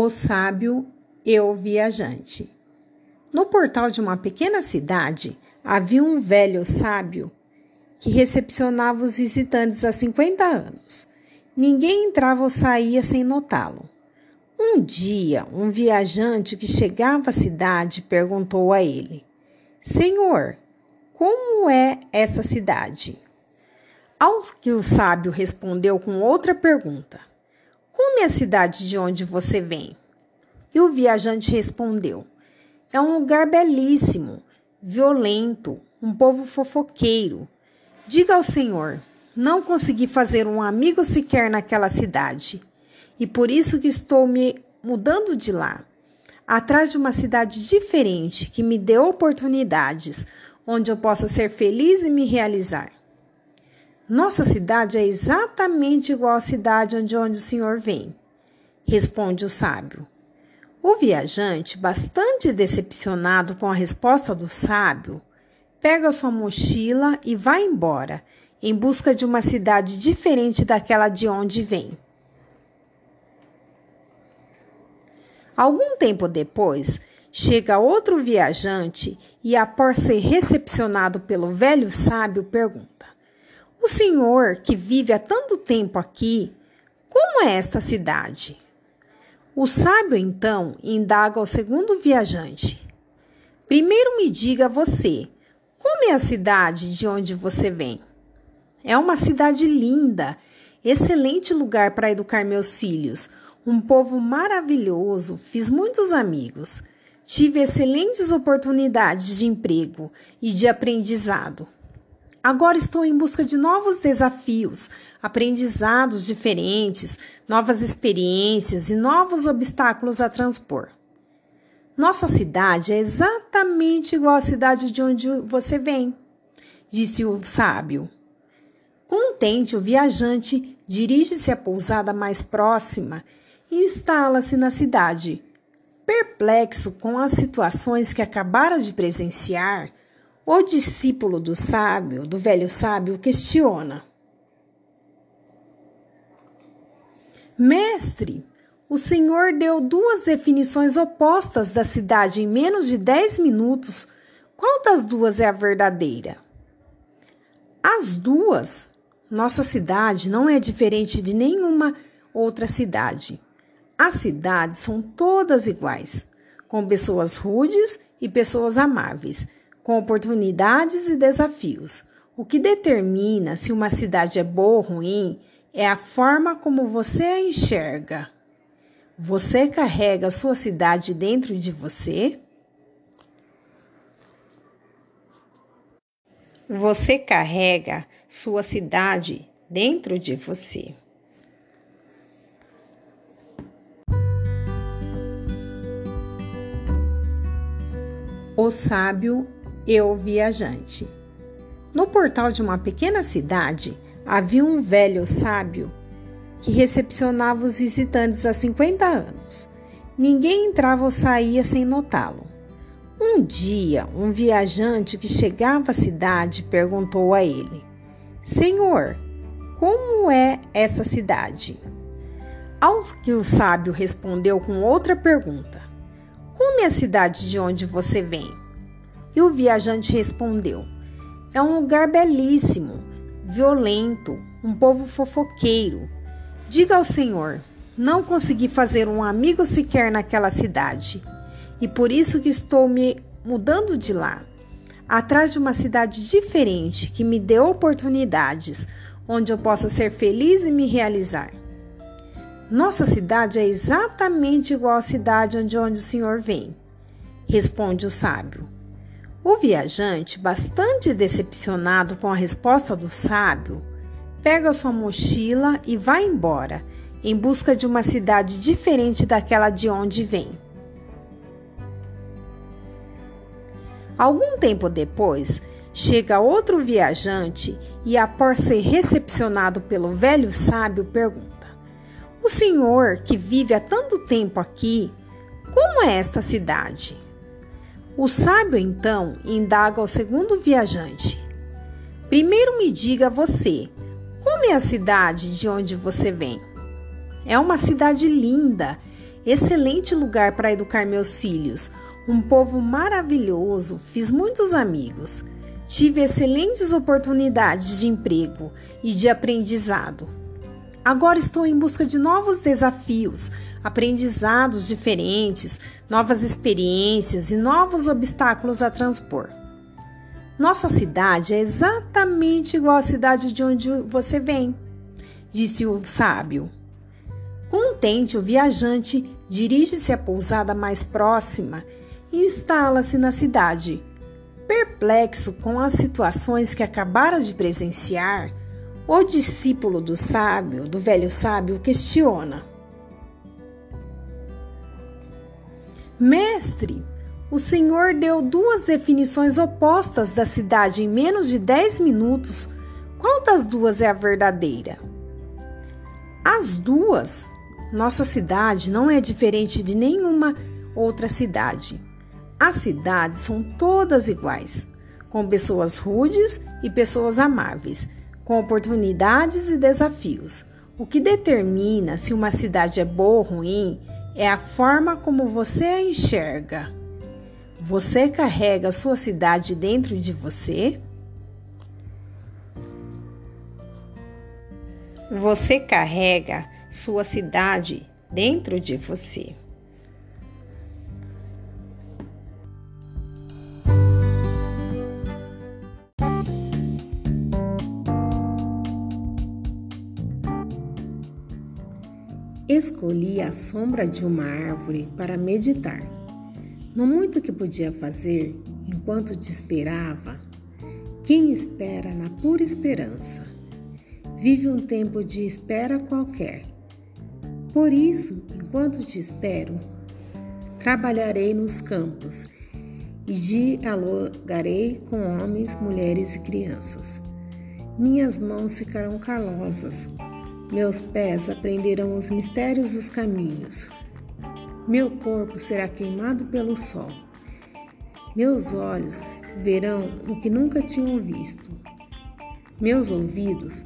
O sábio e o viajante. No portal de uma pequena cidade havia um velho sábio que recepcionava os visitantes há 50 anos. Ninguém entrava ou saía sem notá-lo. Um dia, um viajante que chegava à cidade perguntou a ele: Senhor, como é essa cidade? Ao que o sábio respondeu com outra pergunta: como é a cidade de onde você vem? E o viajante respondeu: É um lugar belíssimo, violento, um povo fofoqueiro. Diga ao Senhor: não consegui fazer um amigo sequer naquela cidade, e por isso que estou me mudando de lá, atrás de uma cidade diferente que me dê oportunidades, onde eu possa ser feliz e me realizar. Nossa cidade é exatamente igual à cidade onde, onde o senhor vem, responde o sábio. O viajante, bastante decepcionado com a resposta do sábio, pega sua mochila e vai embora, em busca de uma cidade diferente daquela de onde vem. Algum tempo depois, chega outro viajante e, após ser recepcionado pelo velho sábio, pergunta: o senhor que vive há tanto tempo aqui, como é esta cidade? O sábio então indaga ao segundo viajante: Primeiro me diga você, como é a cidade de onde você vem? É uma cidade linda, excelente lugar para educar meus filhos, um povo maravilhoso, fiz muitos amigos, tive excelentes oportunidades de emprego e de aprendizado. Agora estou em busca de novos desafios, aprendizados diferentes, novas experiências e novos obstáculos a transpor. Nossa cidade é exatamente igual à cidade de onde você vem, disse o sábio. Contente, o viajante dirige-se à pousada mais próxima e instala-se na cidade. Perplexo com as situações que acabara de presenciar, o discípulo do sábio, do velho sábio, questiona: Mestre, o Senhor deu duas definições opostas da cidade em menos de dez minutos. Qual das duas é a verdadeira? As duas. Nossa cidade não é diferente de nenhuma outra cidade. As cidades são todas iguais, com pessoas rudes e pessoas amáveis com oportunidades e desafios. O que determina se uma cidade é boa ou ruim é a forma como você a enxerga. Você carrega sua cidade dentro de você? Você carrega sua cidade dentro de você. O sábio e o viajante. No portal de uma pequena cidade havia um velho sábio que recepcionava os visitantes há 50 anos. Ninguém entrava ou saía sem notá-lo. Um dia, um viajante que chegava à cidade perguntou a ele: Senhor, como é essa cidade? Ao que o sábio respondeu com outra pergunta: Como é a cidade de onde você vem? E o viajante respondeu: É um lugar belíssimo, violento, um povo fofoqueiro. Diga ao Senhor: não consegui fazer um amigo sequer naquela cidade, e por isso que estou me mudando de lá, atrás de uma cidade diferente que me dê oportunidades, onde eu possa ser feliz e me realizar. Nossa cidade é exatamente igual à cidade onde, onde o Senhor vem, responde o sábio. O viajante, bastante decepcionado com a resposta do sábio, pega sua mochila e vai embora, em busca de uma cidade diferente daquela de onde vem. Algum tempo depois, chega outro viajante e, após ser recepcionado pelo velho sábio, pergunta: O senhor que vive há tanto tempo aqui, como é esta cidade? O sábio então indaga ao segundo viajante: Primeiro me diga você, como é a cidade de onde você vem? É uma cidade linda, excelente lugar para educar meus filhos. Um povo maravilhoso, fiz muitos amigos. Tive excelentes oportunidades de emprego e de aprendizado. Agora estou em busca de novos desafios, aprendizados diferentes, novas experiências e novos obstáculos a transpor. Nossa cidade é exatamente igual à cidade de onde você vem, disse o sábio. Contente, o viajante dirige-se à pousada mais próxima e instala-se na cidade. Perplexo com as situações que acabara de presenciar, o discípulo do sábio, do velho sábio, questiona: Mestre, o Senhor deu duas definições opostas da cidade em menos de dez minutos. Qual das duas é a verdadeira? As duas. Nossa cidade não é diferente de nenhuma outra cidade. As cidades são todas iguais, com pessoas rudes e pessoas amáveis com oportunidades e desafios. O que determina se uma cidade é boa ou ruim é a forma como você a enxerga. Você carrega a sua cidade dentro de você? Você carrega sua cidade dentro de você. Escolhi a sombra de uma árvore para meditar. No muito que podia fazer enquanto te esperava, quem espera na pura esperança vive um tempo de espera qualquer. Por isso, enquanto te espero, trabalharei nos campos e dialogarei com homens, mulheres e crianças. Minhas mãos ficarão calosas meus pés aprenderão os mistérios dos caminhos. Meu corpo será queimado pelo sol. Meus olhos verão o que nunca tinham visto. Meus ouvidos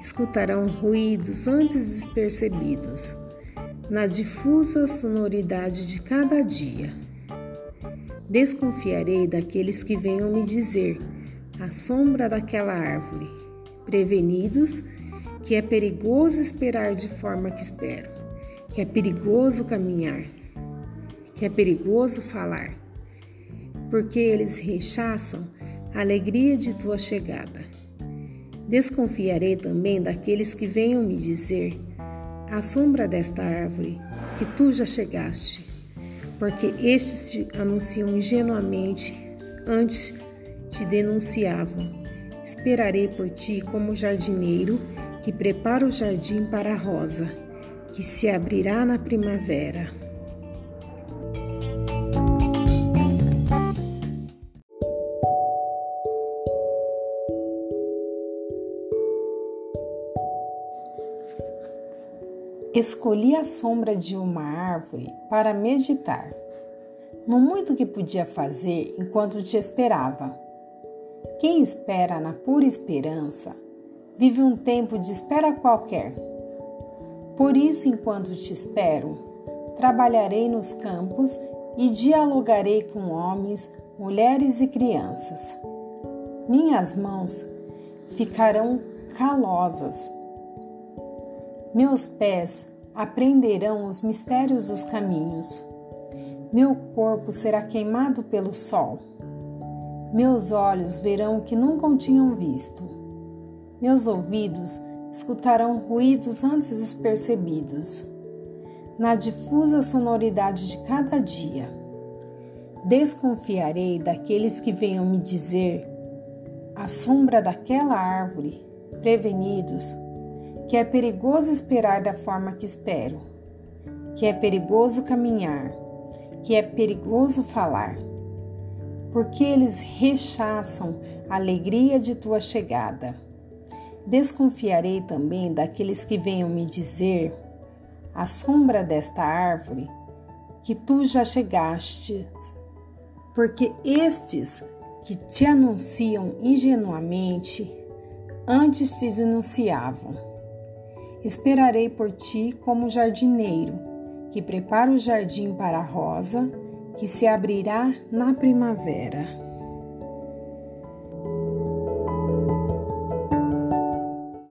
escutarão ruídos antes despercebidos, na difusa sonoridade de cada dia. Desconfiarei daqueles que venham me dizer, à sombra daquela árvore, prevenidos que é perigoso esperar de forma que espero, que é perigoso caminhar, que é perigoso falar, porque eles rechaçam a alegria de tua chegada. Desconfiarei também daqueles que venham me dizer, à sombra desta árvore, que tu já chegaste, porque estes te anunciam ingenuamente, antes te denunciavam. Esperarei por ti como jardineiro que prepara o jardim para a rosa, que se abrirá na primavera. Escolhi a sombra de uma árvore para meditar, no muito que podia fazer enquanto te esperava. Quem espera na pura esperança vive um tempo de espera qualquer. Por isso, enquanto te espero, trabalharei nos campos e dialogarei com homens, mulheres e crianças. Minhas mãos ficarão calosas. Meus pés aprenderão os mistérios dos caminhos. Meu corpo será queimado pelo sol. Meus olhos verão o que nunca tinham visto. Meus ouvidos escutarão ruídos antes despercebidos, na difusa sonoridade de cada dia. Desconfiarei daqueles que venham me dizer, à sombra daquela árvore, prevenidos, que é perigoso esperar da forma que espero, que é perigoso caminhar, que é perigoso falar, porque eles rechaçam a alegria de tua chegada. Desconfiarei também daqueles que venham me dizer, à sombra desta árvore, que tu já chegaste, porque estes que te anunciam ingenuamente, antes te denunciavam. Esperarei por ti como jardineiro, que prepara o jardim para a rosa que se abrirá na primavera.